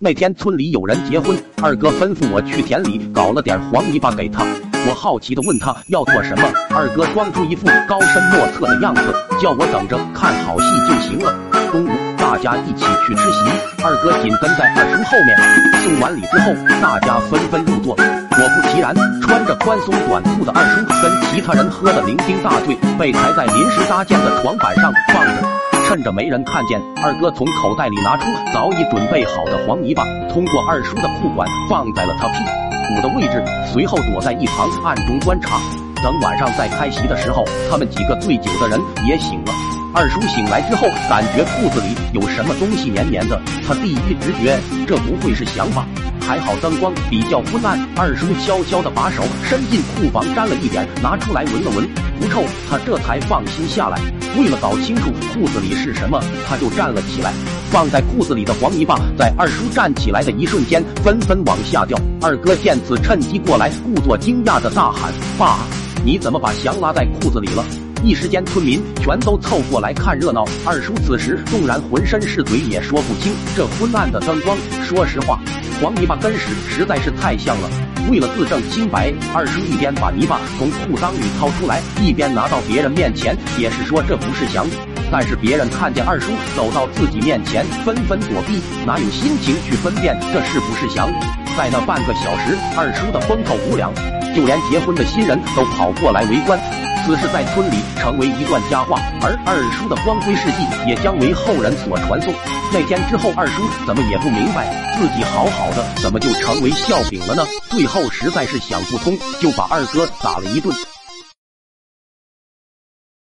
那天村里有人结婚，二哥吩咐我去田里搞了点黄泥巴给他。我好奇的问他要做什么，二哥装出一副高深莫测的样子，叫我等着看好戏就行了。中午大家一起去吃席，二哥紧跟在二叔后面。送完礼之后，大家纷纷入座。果不其然，穿着宽松短裤的二叔跟其他人喝得酩酊大醉，被抬在临时搭建的床板上放着。趁着没人看见，二哥从口袋里拿出早已准备好的黄泥巴，通过二叔的裤管放在了他屁股的位置，随后躲在一旁暗中观察。等晚上再开席的时候，他们几个醉酒的人也醒了。二叔醒来之后，感觉裤子里有什么东西黏黏的，他第一直觉这不会是想法？还好灯光比较昏暗，二叔悄悄地把手伸进裤房沾了一点，拿出来闻了闻，不臭，他这才放心下来。为了搞清楚裤子里是什么，他就站了起来。放在裤子里的黄泥巴在二叔站起来的一瞬间纷纷往下掉。二哥见此，趁机过来，故作惊讶的大喊：“爸，你怎么把翔拉在裤子里了？”一时间，村民全都凑过来看热闹。二叔此时纵然浑身是嘴，也说不清这昏暗的灯光。说实话，黄泥巴跟屎实在是太像了。为了自证清白，二叔一边把泥巴从裤裆里掏出来，一边拿到别人面前解释说这不是翔。但是别人看见二叔走到自己面前，纷纷躲避，哪有心情去分辨这是不是翔？在那半个小时，二叔的风头无两，就连结婚的新人都跑过来围观。此事在村里成为一段佳话，而二叔的光辉事迹也将为后人所传颂。那天之后，二叔怎么也不明白，自己好好的，怎么就成为笑柄了呢？最后实在是想不通，就把二哥打了一顿。